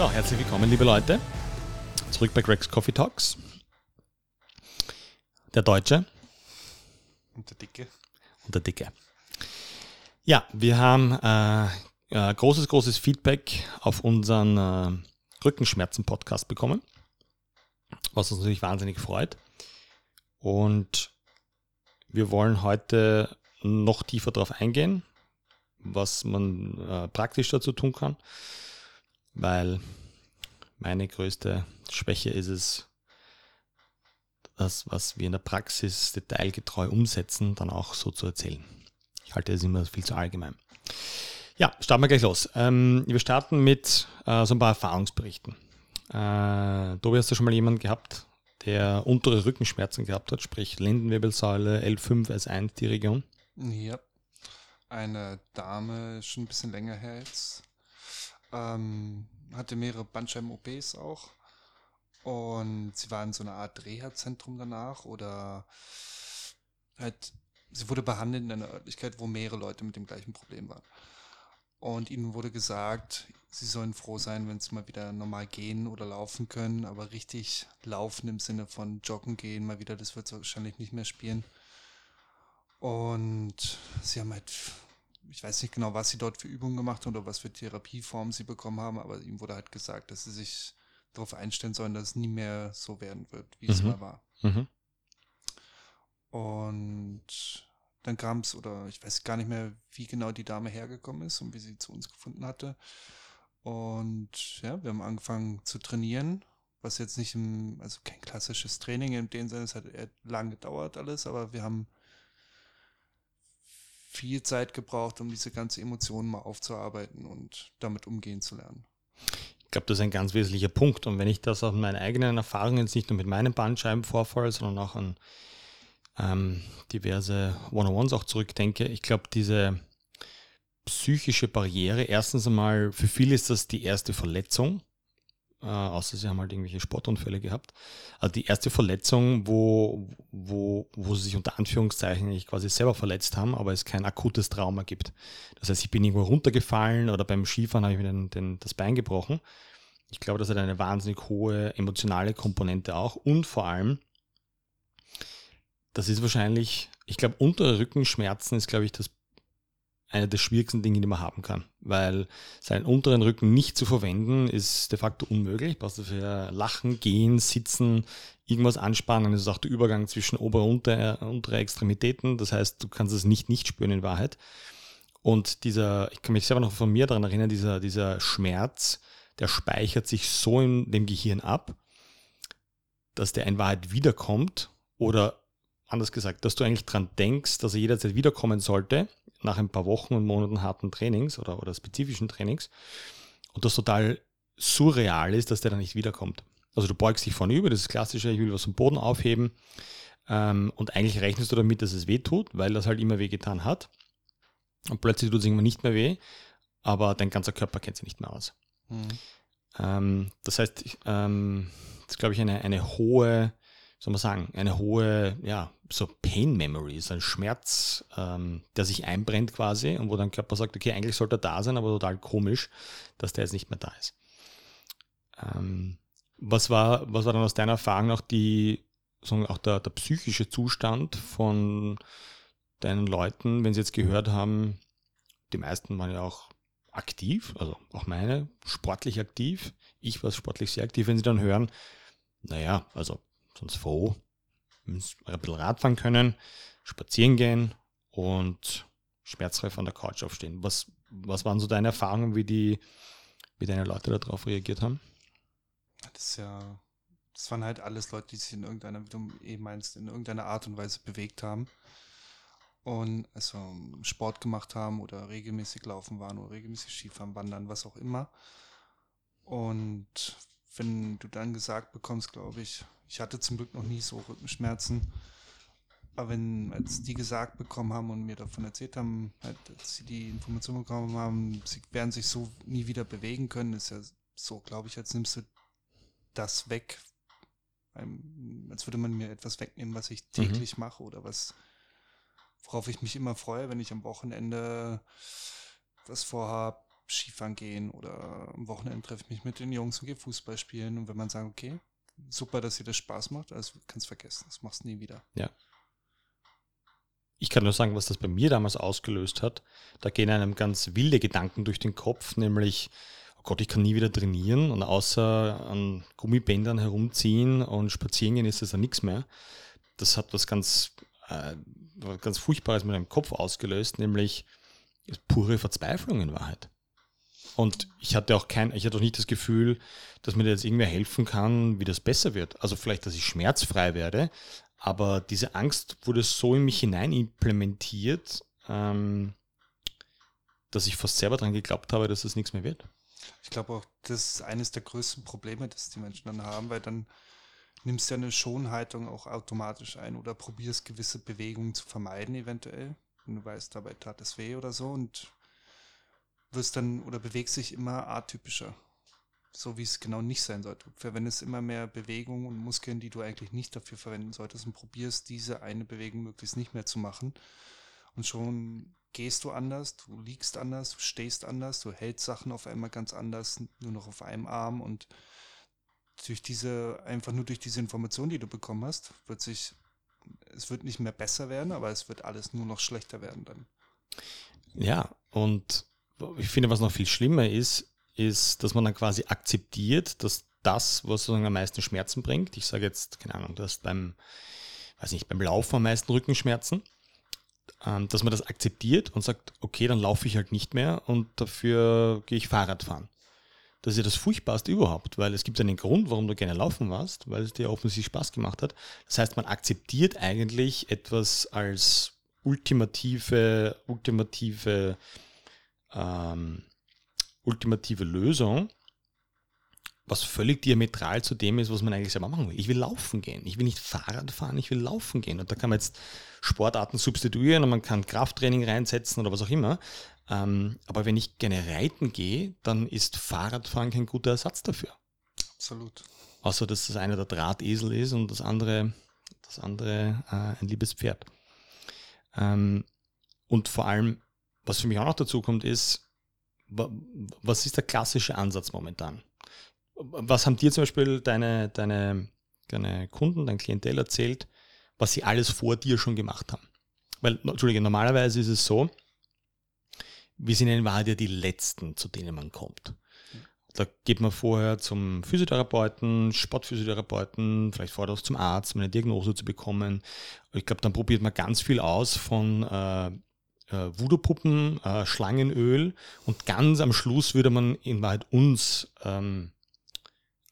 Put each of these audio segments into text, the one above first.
So, herzlich willkommen, liebe Leute. Zurück bei Greg's Coffee Talks. Der Deutsche Und der Dicke. und der Dicke. Ja, wir haben äh, äh, großes, großes Feedback auf unseren äh, Rückenschmerzen-Podcast bekommen, was uns natürlich wahnsinnig freut. Und wir wollen heute noch tiefer darauf eingehen, was man äh, praktisch dazu tun kann, weil meine größte Schwäche ist es, das, was wir in der Praxis detailgetreu umsetzen, dann auch so zu erzählen. Ich halte das immer viel zu allgemein. Ja, starten wir gleich los. Ähm, wir starten mit äh, so ein paar Erfahrungsberichten. Äh, Tobi, hast du schon mal jemanden gehabt, der untere Rückenschmerzen gehabt hat, sprich Lendenwirbelsäule, L5, S1, die Region? Ja. Eine Dame, schon ein bisschen länger her jetzt, ähm, hatte mehrere Bandscheiben-OPs auch. Und sie war in so einer Art Reha-Zentrum danach oder halt, sie wurde behandelt in einer Örtlichkeit, wo mehrere Leute mit dem gleichen Problem waren. Und ihnen wurde gesagt, sie sollen froh sein, wenn sie mal wieder normal gehen oder laufen können, aber richtig laufen im Sinne von joggen gehen, mal wieder, das wird sie wahrscheinlich nicht mehr spielen. Und sie haben halt, ich weiß nicht genau, was sie dort für Übungen gemacht haben oder was für Therapieformen sie bekommen haben, aber ihm wurde halt gesagt, dass sie sich darauf einstellen sollen, dass es nie mehr so werden wird, wie es Mhm. mal war. Mhm. Und dann kam es, oder ich weiß gar nicht mehr, wie genau die Dame hergekommen ist und wie sie zu uns gefunden hatte. Und ja, wir haben angefangen zu trainieren, was jetzt nicht im, also kein klassisches Training in dem Sinne, es hat lang gedauert alles, aber wir haben viel Zeit gebraucht, um diese ganze Emotionen mal aufzuarbeiten und damit umgehen zu lernen. Ich glaube, das ist ein ganz wesentlicher Punkt. Und wenn ich das aus meinen eigenen Erfahrungen, jetzt nicht nur mit meinem Bandscheibenvorfall, sondern auch an ähm, diverse One-on-Ones auch zurückdenke, ich glaube, diese psychische Barriere, erstens einmal, für viele ist das die erste Verletzung, äh, außer sie haben halt irgendwelche Sportunfälle gehabt. Also die erste Verletzung, wo, wo, wo sie sich unter Anführungszeichen quasi selber verletzt haben, aber es kein akutes Trauma gibt. Das heißt, ich bin irgendwo runtergefallen oder beim Skifahren habe ich mir den, den, das Bein gebrochen. Ich glaube, das hat eine wahnsinnig hohe emotionale Komponente auch und vor allem, das ist wahrscheinlich, ich glaube, untere Rückenschmerzen ist, glaube ich, das eine der schwierigsten Dinge, die man haben kann. Weil seinen unteren Rücken nicht zu verwenden, ist de facto unmöglich. Brauchst du für Lachen, Gehen, Sitzen, irgendwas anspannen. Das ist auch der Übergang zwischen obere und untere, untere Extremitäten. Das heißt, du kannst es nicht nicht spüren in Wahrheit. Und dieser, ich kann mich selber noch von mir daran erinnern, dieser, dieser Schmerz, der speichert sich so in dem Gehirn ab, dass der in Wahrheit wiederkommt oder anders gesagt, dass du eigentlich dran denkst, dass er jederzeit wiederkommen sollte, nach ein paar Wochen und Monaten harten Trainings oder, oder spezifischen Trainings und das total surreal ist, dass der dann nicht wiederkommt. Also du beugst dich vorne über, das ist klassische, ich will was vom Boden aufheben ähm, und eigentlich rechnest du damit, dass es weh tut, weil das halt immer weh getan hat und plötzlich tut es irgendwann nicht mehr weh, aber dein ganzer Körper kennt sich nicht mehr aus. Mhm. Ähm, das heißt, ich, ähm, das ist, glaube ich, eine, eine hohe, soll man sagen, eine hohe, ja, so Pain Memory, so ein Schmerz, ähm, der sich einbrennt quasi und wo dein Körper sagt, okay, eigentlich sollte er da sein, aber total komisch, dass der jetzt nicht mehr da ist. Ähm, was, war, was war dann aus deiner Erfahrung noch die, sagen auch der, der psychische Zustand von deinen Leuten, wenn sie jetzt gehört haben, die meisten waren ja auch aktiv, also auch meine, sportlich aktiv. Ich war sportlich sehr aktiv, wenn sie dann hören, naja, also sonst froh, müssen wir ein bisschen Radfahren können, spazieren gehen und schmerzfrei von der Couch aufstehen. Was, was waren so deine Erfahrungen, wie die, wie deine Leute darauf reagiert haben? Das ist ja, das waren halt alles Leute, die sich in irgendeiner, wie du eben meinst, in irgendeiner Art und Weise bewegt haben. Und also Sport gemacht haben oder regelmäßig laufen waren oder regelmäßig Skifahren, wandern, was auch immer. Und wenn du dann gesagt bekommst, glaube ich, ich hatte zum Glück noch nie so Rückenschmerzen, aber wenn, als die gesagt bekommen haben und mir davon erzählt haben, halt, als sie die Information bekommen haben, sie werden sich so nie wieder bewegen können, ist ja so, glaube ich, als nimmst du das weg, als würde man mir etwas wegnehmen, was ich täglich mache oder was, worauf ich mich immer freue, wenn ich am Wochenende was vorhab, Skifahren gehen oder am Wochenende treffe ich mich mit den Jungs und gehe Fußball spielen. Und wenn man sagt, okay, super, dass dir das Spaß macht, also kannst vergessen, das machst du nie wieder. Ja. Ich kann nur sagen, was das bei mir damals ausgelöst hat. Da gehen einem ganz wilde Gedanken durch den Kopf, nämlich, oh Gott, ich kann nie wieder trainieren und außer an Gummibändern herumziehen und spazieren gehen ist das dann nichts mehr. Das hat was ganz, äh, ganz Furchtbares mit meinem Kopf ausgelöst, nämlich pure Verzweiflung in Wahrheit. Und ich hatte auch kein, ich hatte auch nicht das Gefühl, dass mir jetzt irgendwer helfen kann, wie das besser wird. Also vielleicht, dass ich schmerzfrei werde, aber diese Angst wurde so in mich hinein implementiert, ähm, dass ich fast selber daran geglaubt habe, dass es das nichts mehr wird. Ich glaube auch, das ist eines der größten Probleme, das die Menschen dann haben, weil dann nimmst du eine Schonhaltung auch automatisch ein oder probierst gewisse Bewegungen zu vermeiden, eventuell. Wenn du weißt, dabei tat es weh oder so und wirst dann oder bewegst dich immer atypischer so wie es genau nicht sein sollte. Du verwendest immer mehr Bewegungen und Muskeln, die du eigentlich nicht dafür verwenden solltest und probierst diese eine Bewegung möglichst nicht mehr zu machen. Und schon gehst du anders, du liegst anders, du stehst anders, du hältst Sachen auf einmal ganz anders, nur noch auf einem Arm und durch diese, einfach nur durch diese Information, die du bekommen hast, wird sich, es wird nicht mehr besser werden, aber es wird alles nur noch schlechter werden dann. Ja, und ich finde, was noch viel schlimmer ist, ist, dass man dann quasi akzeptiert, dass das, was sozusagen am meisten Schmerzen bringt, ich sage jetzt, keine Ahnung, dass beim, weiß nicht, beim Laufen am meisten Rückenschmerzen, ähm, dass man das akzeptiert und sagt, okay, dann laufe ich halt nicht mehr und dafür gehe ich Fahrrad fahren. Das ist ja das Furchtbarste überhaupt, weil es gibt einen Grund, warum du gerne laufen warst, weil es dir offensichtlich Spaß gemacht hat. Das heißt, man akzeptiert eigentlich etwas als ultimative, ultimative ähm, ultimative Lösung, was völlig diametral zu dem ist, was man eigentlich selber machen will. Ich will laufen gehen. Ich will nicht Fahrrad fahren, ich will laufen gehen. Und da kann man jetzt Sportarten substituieren und man kann Krafttraining reinsetzen oder was auch immer. Ähm, aber wenn ich gerne reiten gehe, dann ist Fahrradfahren kein guter Ersatz dafür. Absolut. Außer dass das eine der Drahtesel ist und das andere, das andere äh, ein liebes Pferd. Ähm, und vor allem, was für mich auch noch dazu kommt, ist, was ist der klassische Ansatz momentan? Was haben dir zum Beispiel deine, deine, deine Kunden, dein Klientel erzählt, was sie alles vor dir schon gemacht haben? Weil, Entschuldige, normalerweise ist es so, wir sind in Wahrheit ja die Letzten, zu denen man kommt. Da geht man vorher zum Physiotherapeuten, Sportphysiotherapeuten, vielleicht vorher auch zum Arzt, um eine Diagnose zu bekommen. Ich glaube, dann probiert man ganz viel aus von äh, äh, Voodoo-Puppen, äh, Schlangenöl und ganz am Schluss würde man in Wahrheit uns ähm,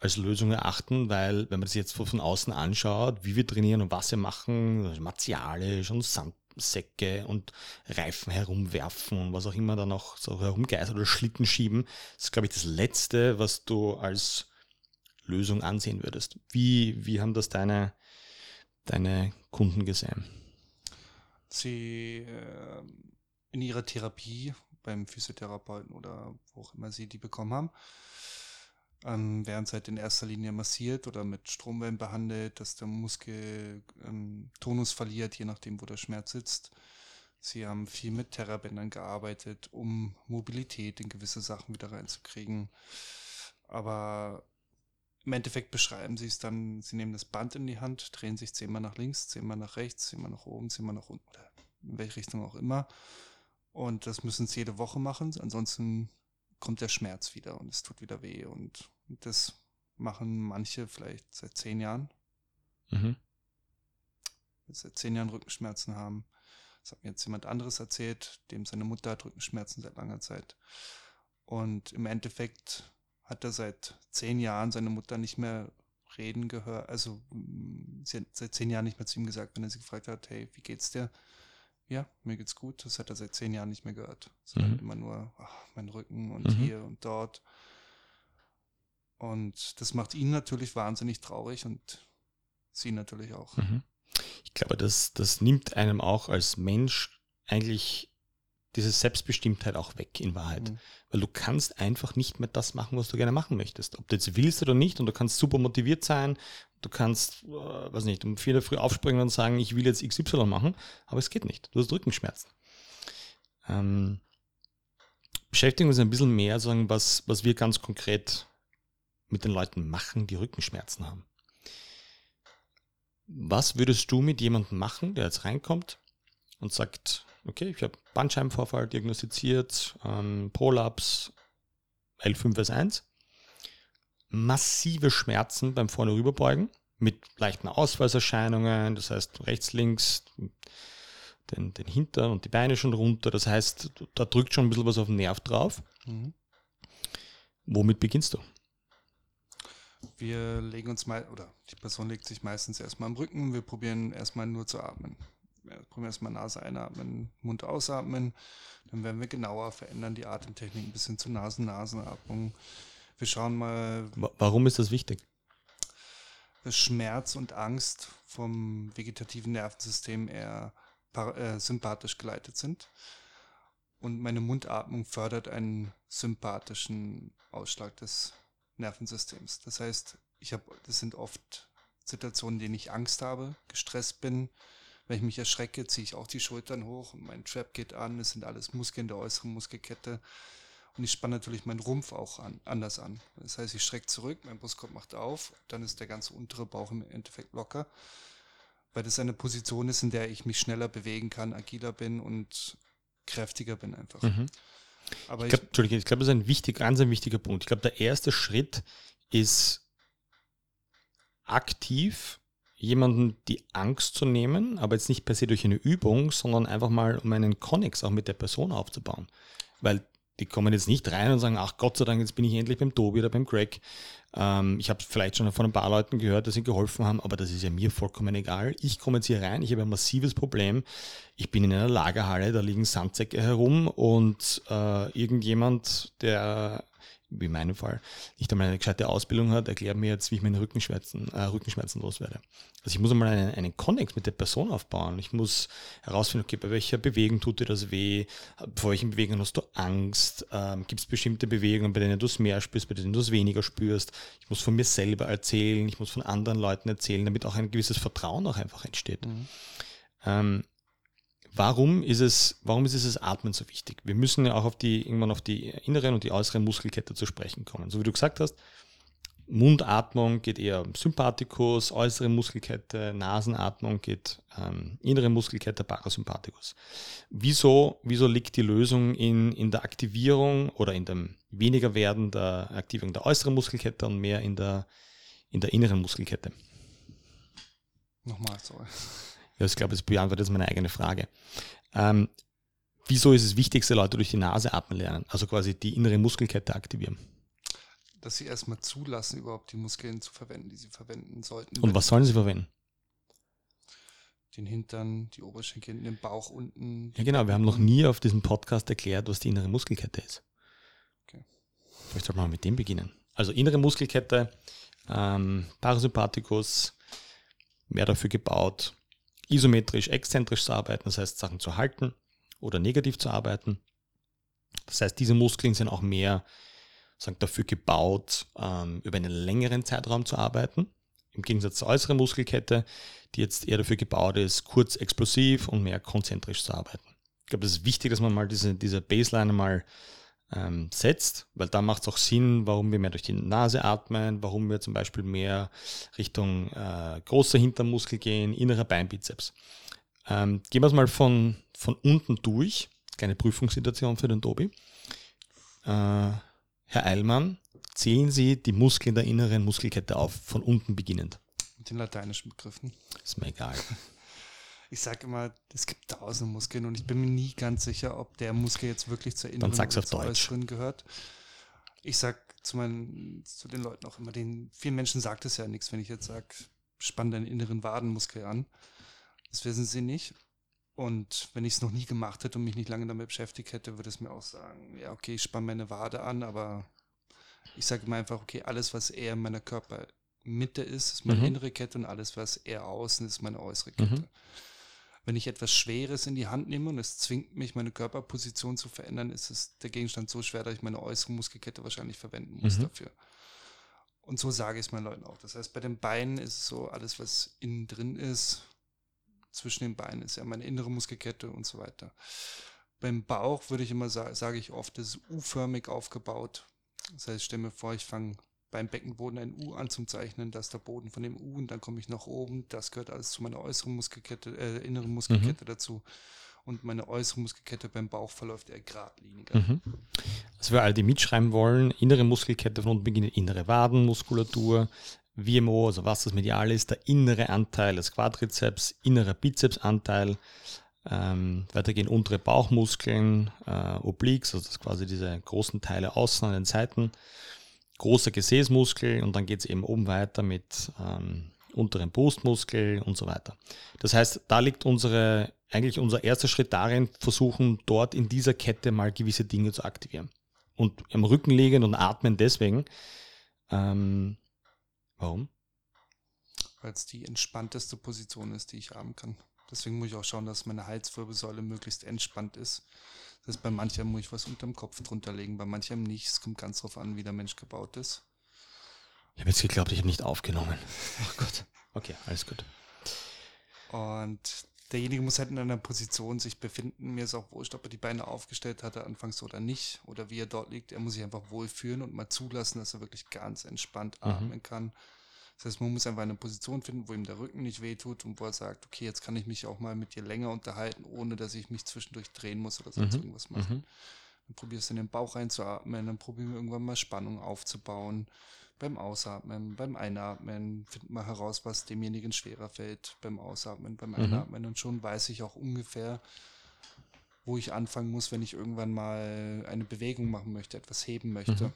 als Lösung erachten, weil wenn man das jetzt von außen anschaut, wie wir trainieren und was wir machen, also martialisch und Sandsäcke und Reifen herumwerfen und was auch immer da noch so herumgeistert oder Schlitten schieben, das ist, glaube ich, das Letzte, was du als Lösung ansehen würdest. Wie, wie haben das deine, deine Kunden gesehen? Sie äh, in ihrer Therapie beim Physiotherapeuten oder wo auch immer sie die bekommen haben, ähm, werden sie halt in erster Linie massiert oder mit Stromwellen behandelt, dass der Muskel ähm, Tonus verliert, je nachdem, wo der Schmerz sitzt. Sie haben viel mit Terrabändern gearbeitet, um Mobilität in gewisse Sachen wieder reinzukriegen. Aber im Endeffekt beschreiben sie es dann, sie nehmen das Band in die Hand, drehen sich zehnmal nach links, zehnmal nach rechts, zehnmal nach oben, zehnmal nach unten oder in welche Richtung auch immer und das müssen sie jede Woche machen, ansonsten kommt der Schmerz wieder und es tut wieder weh. Und das machen manche vielleicht seit zehn Jahren. Mhm. Seit zehn Jahren Rückenschmerzen haben. Das hat mir jetzt jemand anderes erzählt, dem seine Mutter hat Rückenschmerzen seit langer Zeit. Und im Endeffekt hat er seit zehn Jahren seine Mutter nicht mehr reden gehört. Also sie hat seit zehn Jahren nicht mehr zu ihm gesagt, wenn er sie gefragt hat, hey, wie geht's dir? ja, mir geht's gut. Das hat er seit zehn Jahren nicht mehr gehört. Sondern mhm. immer nur ach, mein Rücken und mhm. hier und dort. Und das macht ihn natürlich wahnsinnig traurig und sie natürlich auch. Mhm. Ich glaube, das, das nimmt einem auch als Mensch eigentlich diese Selbstbestimmtheit auch weg in Wahrheit. Mhm. Weil du kannst einfach nicht mehr das machen, was du gerne machen möchtest. Ob du jetzt willst oder nicht und du kannst super motiviert sein, du kannst, äh, weiß nicht, um vier früh aufspringen und sagen, ich will jetzt XY machen, aber es geht nicht. Du hast Rückenschmerzen. Ähm, beschäftigen uns ein bisschen mehr, sagen, was, was wir ganz konkret mit den Leuten machen, die Rückenschmerzen haben. Was würdest du mit jemandem machen, der jetzt reinkommt und sagt, okay, ich habe Bandscheibenvorfall diagnostiziert, ähm, Prolaps, L5S1, massive Schmerzen beim vorne rüberbeugen mit leichten Ausfallserscheinungen, das heißt rechts, links, den, den Hintern und die Beine schon runter. Das heißt, da drückt schon ein bisschen was auf den Nerv drauf. Mhm. Womit beginnst du? Wir legen uns mal, oder die Person legt sich meistens erstmal am Rücken. Wir probieren erstmal nur zu atmen. Probieren erstmal Nase einatmen, Mund ausatmen. Dann werden wir genauer verändern die Atemtechnik ein bisschen zu Nasen-Nasenatmung. Wir schauen mal. Warum ist das wichtig? Schmerz und Angst vom vegetativen Nervensystem eher äh, sympathisch geleitet sind. Und meine Mundatmung fördert einen sympathischen Ausschlag des Nervensystems. Das heißt, ich habe, das sind oft Situationen, in denen ich Angst habe, gestresst bin. Wenn ich mich erschrecke, ziehe ich auch die Schultern hoch und mein Trap geht an. Es sind alles Muskeln der äußeren Muskelkette. Und ich spanne natürlich meinen Rumpf auch an, anders an. Das heißt, ich strecke zurück, mein Brustkorb macht auf, dann ist der ganze untere Bauch im Endeffekt locker weil das eine Position ist, in der ich mich schneller bewegen kann, agiler bin und kräftiger bin einfach. Mhm. Aber ich glaube, ich, glaub, das ist ein wichtig, ganz ein wichtiger Punkt. Ich glaube, der erste Schritt ist aktiv jemanden die Angst zu nehmen, aber jetzt nicht per se durch eine Übung, sondern einfach mal um einen Connex auch mit der Person aufzubauen. Weil die kommen jetzt nicht rein und sagen, ach Gott sei Dank, jetzt bin ich endlich beim Tobi oder beim Greg. Ähm, ich habe vielleicht schon von ein paar Leuten gehört, dass sie geholfen haben, aber das ist ja mir vollkommen egal. Ich komme jetzt hier rein, ich habe ein massives Problem. Ich bin in einer Lagerhalle, da liegen Sandsäcke herum und äh, irgendjemand, der wie in meinem Fall, nicht einmal eine gescheite Ausbildung hat, erklärt mir jetzt, wie ich meine Rückenschmerzen, äh, Rückenschmerzen loswerde. Also ich muss einmal einen, einen Connect mit der Person aufbauen. Ich muss herausfinden, okay, bei welcher Bewegung tut dir das weh? Bei welchen Bewegungen hast du Angst? Ähm, Gibt es bestimmte Bewegungen, bei denen du es mehr spürst, bei denen du es weniger spürst? Ich muss von mir selber erzählen, ich muss von anderen Leuten erzählen, damit auch ein gewisses Vertrauen auch einfach entsteht. Mhm. Ähm, Warum ist es, warum ist es das Atmen so wichtig? Wir müssen ja auch auf die, irgendwann auf die inneren und die äußeren Muskelkette zu sprechen kommen. So wie du gesagt hast, Mundatmung geht eher Sympathikus, äußere Muskelkette, Nasenatmung geht ähm, innere Muskelkette, Parasympathikus. Wieso, wieso liegt die Lösung in, in der Aktivierung oder in dem weniger werden der Aktivierung der äußeren Muskelkette und mehr in der, in der inneren Muskelkette? Nochmal, sorry. Ja, ich glaube, das beantwortet jetzt meine eigene Frage. Ähm, wieso ist es wichtig, dass Leute durch die Nase atmen lernen? Also quasi die innere Muskelkette aktivieren. Dass sie erstmal zulassen, überhaupt die Muskeln zu verwenden, die sie verwenden sollten. Und was sollen sie verwenden? Den Hintern, die Oberschenkel, den Bauch unten. Ja, genau. Wir haben noch nie auf diesem Podcast erklärt, was die innere Muskelkette ist. Okay. Vielleicht sollte man mal mit dem beginnen. Also innere Muskelkette, ähm, Parasympathikus, mehr dafür gebaut, isometrisch, exzentrisch zu arbeiten, das heißt Sachen zu halten oder negativ zu arbeiten. Das heißt, diese Muskeln sind auch mehr sagen, dafür gebaut, ähm, über einen längeren Zeitraum zu arbeiten. Im Gegensatz zur äußeren Muskelkette, die jetzt eher dafür gebaut ist, kurz explosiv und mehr konzentrisch zu arbeiten. Ich glaube, es ist wichtig, dass man mal diese, diese Baseline mal ähm, setzt, weil da macht es auch Sinn, warum wir mehr durch die Nase atmen, warum wir zum Beispiel mehr Richtung äh, großer Hintermuskel gehen, innerer Beinbizeps. Ähm, gehen wir es mal von, von unten durch. Kleine Prüfungssituation für den Tobi. Äh, Herr Eilmann, zählen Sie die Muskeln der inneren Muskelkette auf, von unten beginnend. Mit den lateinischen Begriffen. Ist mir egal ich sage immer, es gibt tausende Muskeln und ich bin mir nie ganz sicher, ob der Muskel jetzt wirklich zur inneren oder zur äußeren gehört. Ich sage zu, zu den Leuten auch immer, den vielen Menschen sagt es ja nichts, wenn ich jetzt sage, spann deinen inneren Wadenmuskel an. Das wissen sie nicht. Und wenn ich es noch nie gemacht hätte und mich nicht lange damit beschäftigt hätte, würde es mir auch sagen, ja, okay, ich spanne meine Wade an, aber ich sage immer einfach, okay, alles, was eher in meiner Körpermitte ist, ist meine mhm. innere Kette und alles, was eher außen ist, meine äußere Kette. Mhm wenn ich etwas Schweres in die Hand nehme und es zwingt mich, meine Körperposition zu verändern, ist es der Gegenstand so schwer, dass ich meine äußere Muskelkette wahrscheinlich verwenden muss mhm. dafür. Und so sage ich es meinen Leuten auch. Das heißt, bei den Beinen ist es so, alles, was innen drin ist, zwischen den Beinen ist ja meine innere Muskelkette und so weiter. beim Bauch würde ich immer sagen, sage ich oft, das ist U-förmig aufgebaut. Das heißt, ich stelle mir vor, ich fange beim Beckenboden ein U an zum Zeichnen, das ist der Boden von dem U und dann komme ich nach oben. Das gehört alles zu meiner äußeren Muskelkette, äh, inneren Muskelkette mhm. dazu. Und meine äußere Muskelkette beim Bauch verläuft eher geradliniger. Mhm. Also für alle, die mitschreiben wollen, innere Muskelkette von unten beginnt innere Wadenmuskulatur, VMO, also was das medial ist, der innere Anteil des Quadrizeps, innerer Bizepsanteil, ähm, weitergehen untere Bauchmuskeln, äh, Obliques, also das quasi diese großen Teile außen an den Seiten, großer Gesäßmuskel und dann geht es eben oben weiter mit ähm, unteren Brustmuskel und so weiter. Das heißt, da liegt unsere, eigentlich unser erster Schritt darin, versuchen dort in dieser Kette mal gewisse Dinge zu aktivieren. Und am Rücken liegen und atmen deswegen. Ähm, warum? Weil es die entspannteste Position ist, die ich haben kann. Deswegen muss ich auch schauen, dass meine Halswirbelsäule möglichst entspannt ist. Das heißt, bei manchem muss ich was unterm Kopf drunter legen, bei manchem nicht. Es kommt ganz drauf an, wie der Mensch gebaut ist. Ich habe jetzt geglaubt, ich habe nicht aufgenommen. Oh Gott. Okay, alles gut. Und derjenige muss halt in einer Position sich befinden. Mir ist auch wurscht, ob er die Beine aufgestellt hatte anfangs oder nicht oder wie er dort liegt. Er muss sich einfach wohlfühlen und mal zulassen, dass er wirklich ganz entspannt mhm. atmen kann. Das heißt, man muss einfach eine Position finden, wo ihm der Rücken nicht wehtut und wo er sagt, okay, jetzt kann ich mich auch mal mit dir länger unterhalten, ohne dass ich mich zwischendurch drehen muss oder sonst mhm. irgendwas machen. Mhm. Dann probierst du in den Bauch reinzuatmen, dann probieren wir irgendwann mal Spannung aufzubauen. Beim Ausatmen, beim Einatmen finden wir heraus, was demjenigen schwerer fällt. Beim Ausatmen, beim mhm. Einatmen. Mhm. Und schon weiß ich auch ungefähr, wo ich anfangen muss, wenn ich irgendwann mal eine Bewegung machen möchte, etwas heben möchte. Mhm.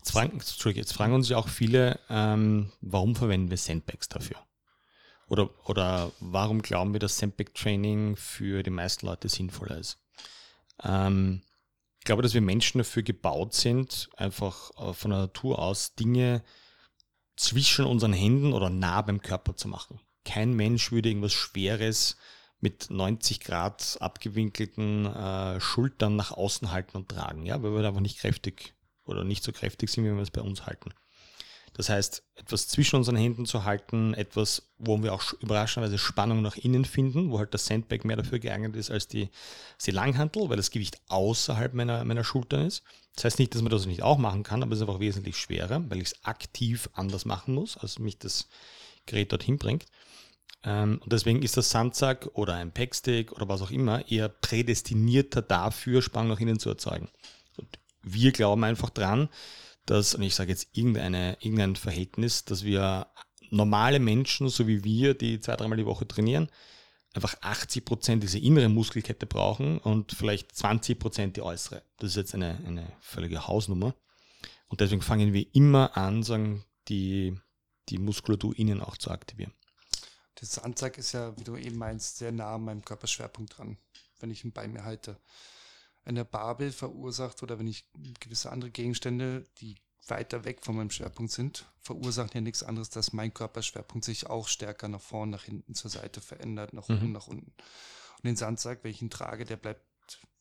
Jetzt fragen, jetzt fragen uns ja auch viele, ähm, warum verwenden wir Sandbags dafür? Oder, oder warum glauben wir, dass Sandbag-Training für die meisten Leute sinnvoller ist? Ähm, ich glaube, dass wir Menschen dafür gebaut sind, einfach äh, von der Natur aus Dinge zwischen unseren Händen oder nah beim Körper zu machen. Kein Mensch würde irgendwas Schweres mit 90 Grad abgewinkelten äh, Schultern nach außen halten und tragen, ja, weil wir einfach nicht kräftig oder nicht so kräftig sind, wie wir es bei uns halten. Das heißt, etwas zwischen unseren Händen zu halten, etwas, wo wir auch überraschenderweise Spannung nach innen finden, wo halt das Sandbag mehr dafür geeignet ist als die, die Langhantel, weil das Gewicht außerhalb meiner, meiner Schultern ist. Das heißt nicht, dass man das nicht auch machen kann, aber es ist einfach wesentlich schwerer, weil ich es aktiv anders machen muss, als mich das Gerät dorthin bringt. Ähm, und deswegen ist das Sandsack oder ein Packstick oder was auch immer eher prädestinierter dafür, Spannung nach innen zu erzeugen. Wir glauben einfach dran, dass, und ich sage jetzt irgendeine, irgendein Verhältnis, dass wir normale Menschen, so wie wir, die zwei, dreimal die Woche trainieren, einfach 80 Prozent diese innere Muskelkette brauchen und vielleicht 20 Prozent die äußere. Das ist jetzt eine, eine völlige Hausnummer. Und deswegen fangen wir immer an, sagen, die, die Muskulatur innen auch zu aktivieren. Das Anzeig ist ja, wie du eben meinst, sehr nah an meinem Körperschwerpunkt dran, wenn ich ihn bei mir halte eine Babel verursacht oder wenn ich gewisse andere Gegenstände, die weiter weg von meinem Schwerpunkt sind, verursachen ja nichts anderes, dass mein Körperschwerpunkt sich auch stärker nach vorn, nach hinten, zur Seite verändert, nach oben, mhm. nach unten. Und den Sandsack, wenn ich ihn trage, der bleibt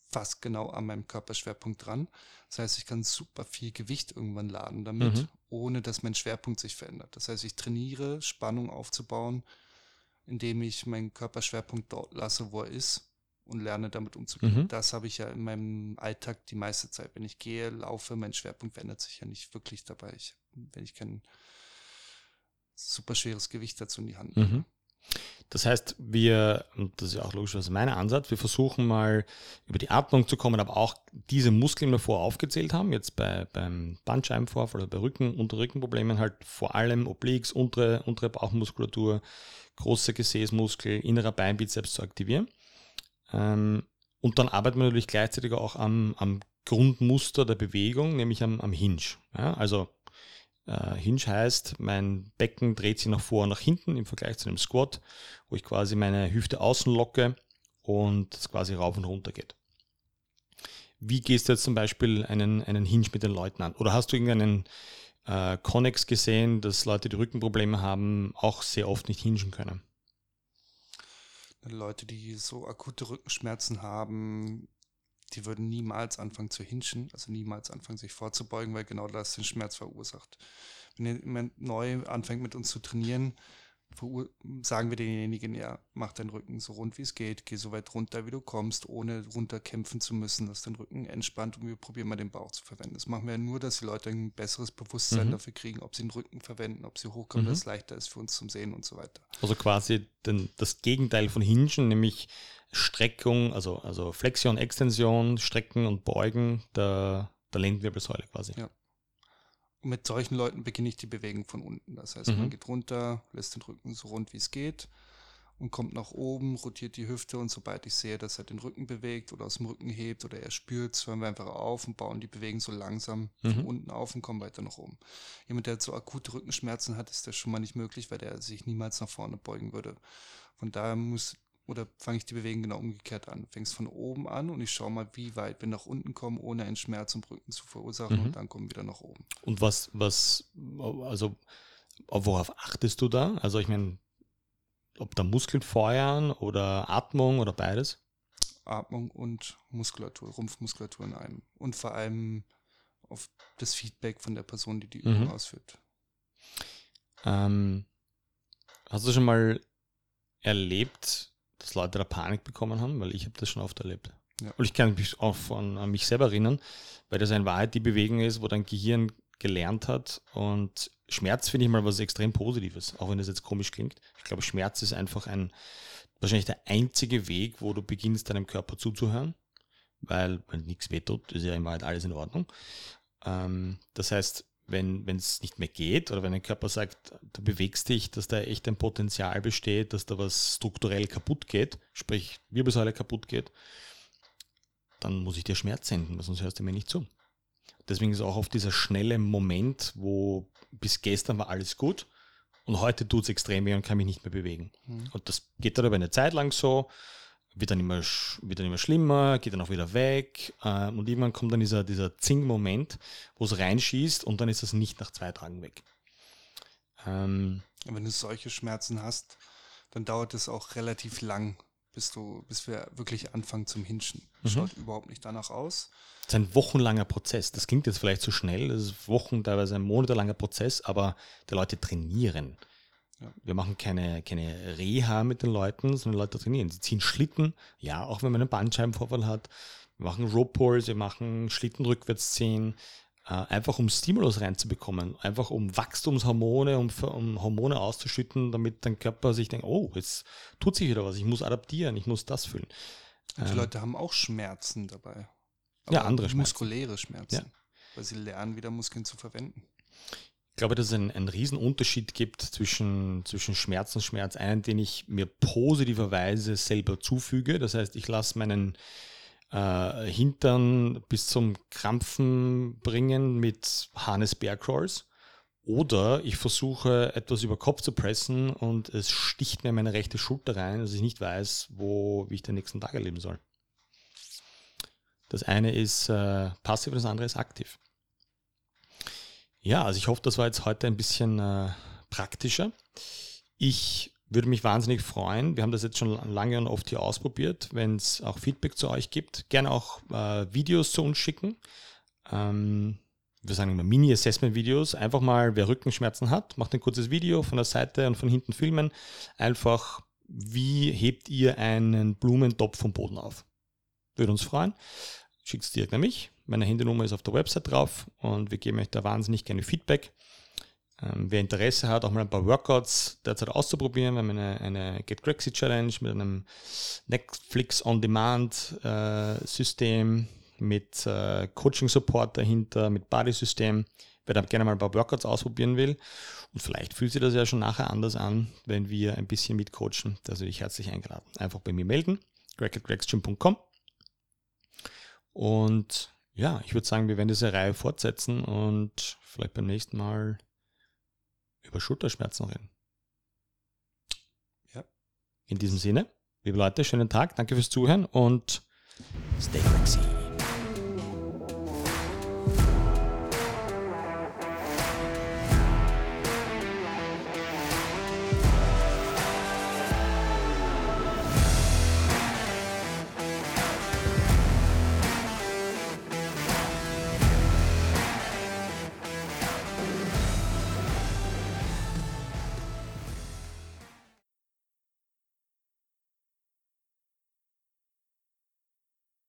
fast genau an meinem Körperschwerpunkt dran. Das heißt, ich kann super viel Gewicht irgendwann laden damit, mhm. ohne dass mein Schwerpunkt sich verändert. Das heißt, ich trainiere, Spannung aufzubauen, indem ich meinen Körperschwerpunkt dort lasse, wo er ist und lerne damit umzugehen. Mhm. Das habe ich ja in meinem Alltag die meiste Zeit. Wenn ich gehe, laufe, mein Schwerpunkt verändert sich ja nicht wirklich dabei. Ich, wenn ich kein super schweres Gewicht dazu in die Hand nehme. Mhm. Das heißt, wir, und das ist ja auch logischerweise mein Ansatz, wir versuchen mal über die Atmung zu kommen, aber auch diese Muskeln, die wir vorher aufgezählt haben, jetzt bei, beim Bandscheibenvorfall oder bei Rücken, Unterrückenproblemen halt vor allem Obliques, untere, untere Bauchmuskulatur, große Gesäßmuskel, innerer Beinbizeps zu aktivieren. Ähm, und dann arbeitet man natürlich gleichzeitig auch am, am Grundmuster der Bewegung, nämlich am, am Hinge. Ja, also äh, Hinge heißt, mein Becken dreht sich nach vor und nach hinten im Vergleich zu einem Squat, wo ich quasi meine Hüfte außen locke und es quasi rauf und runter geht. Wie gehst du jetzt zum Beispiel einen, einen Hinge mit den Leuten an? Oder hast du irgendeinen äh, Connex gesehen, dass Leute, die Rückenprobleme haben, auch sehr oft nicht hingen können? Leute, die so akute Rückenschmerzen haben, die würden niemals anfangen zu hinschen, also niemals anfangen, sich vorzubeugen, weil genau das den Schmerz verursacht. Wenn jemand neu anfängt mit uns zu trainieren, sagen wir denjenigen, ja, mach deinen Rücken so rund wie es geht, geh so weit runter, wie du kommst, ohne runterkämpfen zu müssen, dass dein Rücken entspannt und wir probieren mal den Bauch zu verwenden. Das machen wir nur, dass die Leute ein besseres Bewusstsein mhm. dafür kriegen, ob sie den Rücken verwenden, ob sie hochkommen, mhm. dass es leichter ist für uns zum Sehen und so weiter. Also quasi den, das Gegenteil von Hingen, nämlich Streckung, also, also Flexion, Extension, Strecken und Beugen der, der Lendenwirbelsäule quasi. Ja. Und mit solchen Leuten beginne ich die Bewegung von unten. Das heißt, mhm. man geht runter, lässt den Rücken so rund wie es geht und kommt nach oben, rotiert die Hüfte und sobald ich sehe, dass er den Rücken bewegt oder aus dem Rücken hebt oder er spürt, hören wir einfach auf und bauen die Bewegung so langsam mhm. von unten auf und kommen weiter nach oben. Jemand, der so akute Rückenschmerzen hat, ist das schon mal nicht möglich, weil der sich niemals nach vorne beugen würde. Von daher muss oder fange ich die Bewegung genau umgekehrt an? Fängst von oben an und ich schaue mal, wie weit wir nach unten kommen, ohne einen Schmerz im Rücken zu verursachen mhm. und dann kommen wir wieder nach oben. Und was, was, also worauf achtest du da? Also ich meine, ob da Muskeln feuern oder Atmung oder beides? Atmung und Muskulatur, Rumpfmuskulatur in einem. Und vor allem auf das Feedback von der Person, die die Übung mhm. ausführt. Ähm, hast du schon mal erlebt, dass Leute da Panik bekommen haben, weil ich habe das schon oft erlebt. Ja. Und ich kann mich auch von, an mich selber erinnern, weil das in Wahrheit die Bewegung ist, wo dein Gehirn gelernt hat. Und Schmerz finde ich mal was extrem Positives, auch wenn das jetzt komisch klingt. Ich glaube, Schmerz ist einfach ein, wahrscheinlich der einzige Weg, wo du beginnst, deinem Körper zuzuhören, weil, wenn nichts wehtut, ist ja in Wahrheit alles in Ordnung. Ähm, das heißt, wenn es nicht mehr geht oder wenn ein Körper sagt, du bewegst dich, dass da echt ein Potenzial besteht, dass da was strukturell kaputt geht, sprich Wirbelsäule kaputt geht, dann muss ich dir Schmerz senden, weil sonst hörst du mir nicht zu. Deswegen ist auch oft dieser schnelle Moment, wo bis gestern war alles gut und heute tut es extrem weh und kann mich nicht mehr bewegen. Mhm. Und das geht dann aber eine Zeit lang so wird dann immer, wird dann immer schlimmer, geht dann auch wieder weg. Äh, und irgendwann kommt dann dieser, dieser Zing-Moment, wo es reinschießt und dann ist es nicht nach zwei Tagen weg. Ähm, Wenn du solche Schmerzen hast, dann dauert es auch relativ lang, bis du, bis wir wirklich anfangen zum Hinschen. Mhm. Schaut überhaupt nicht danach aus. Das ist ein wochenlanger Prozess. Das klingt jetzt vielleicht zu schnell, das ist Wochen, teilweise ein monatelanger Prozess, aber die Leute trainieren. Ja. Wir machen keine, keine Reha mit den Leuten, sondern Leute trainieren. Sie ziehen Schlitten, ja, auch wenn man einen Bandscheibenvorfall hat. Wir machen Rope Pulls, wir machen Schlitten rückwärts ziehen, äh, einfach um Stimulus reinzubekommen, einfach um Wachstumshormone, um, um Hormone auszuschütten, damit dein Körper sich denkt, oh, jetzt tut sich wieder was, ich muss adaptieren, ich muss das fühlen. Und die ähm, Leute haben auch Schmerzen dabei. ja, andere Schmerzen. Muskuläre Schmerzen. Ja. Weil sie lernen, wieder Muskeln zu verwenden. Ich glaube, dass es einen, einen riesen Unterschied gibt zwischen, zwischen Schmerz und Schmerz. Einen, den ich mir positiverweise selber zufüge. Das heißt, ich lasse meinen äh, Hintern bis zum Krampfen bringen mit Harness Bear Crawls. Oder ich versuche etwas über Kopf zu pressen und es sticht mir meine rechte Schulter rein, dass ich nicht weiß, wo, wie ich den nächsten Tag erleben soll. Das eine ist äh, passiv, das andere ist aktiv. Ja, also ich hoffe, das war jetzt heute ein bisschen äh, praktischer. Ich würde mich wahnsinnig freuen. Wir haben das jetzt schon lange und oft hier ausprobiert, wenn es auch Feedback zu euch gibt. Gerne auch äh, Videos zu uns schicken. Ähm, wir sagen immer Mini-Assessment-Videos. Einfach mal, wer Rückenschmerzen hat, macht ein kurzes Video von der Seite und von hinten filmen. Einfach, wie hebt ihr einen Blumentopf vom Boden auf? Würde uns freuen. Schickt es direkt an mich. Meine Handynummer ist auf der Website drauf und wir geben euch da wahnsinnig gerne Feedback. Ähm, wer Interesse hat, auch mal ein paar Workouts derzeit auszuprobieren, wir haben eine, eine Get Crazy Challenge mit einem Netflix On Demand äh, System, mit äh, Coaching Support dahinter, mit Body System. Wer da gerne mal ein paar Workouts ausprobieren will und vielleicht fühlt sich das ja schon nachher anders an, wenn wir ein bisschen mitcoachen, da würde ich herzlich eingeladen. Einfach bei mir melden, greg.gregsgym.com und ja, ich würde sagen, wir werden diese Reihe fortsetzen und vielleicht beim nächsten Mal über Schulterschmerzen reden. Ja. In diesem Sinne, liebe Leute, schönen Tag, danke fürs Zuhören und stay flexi.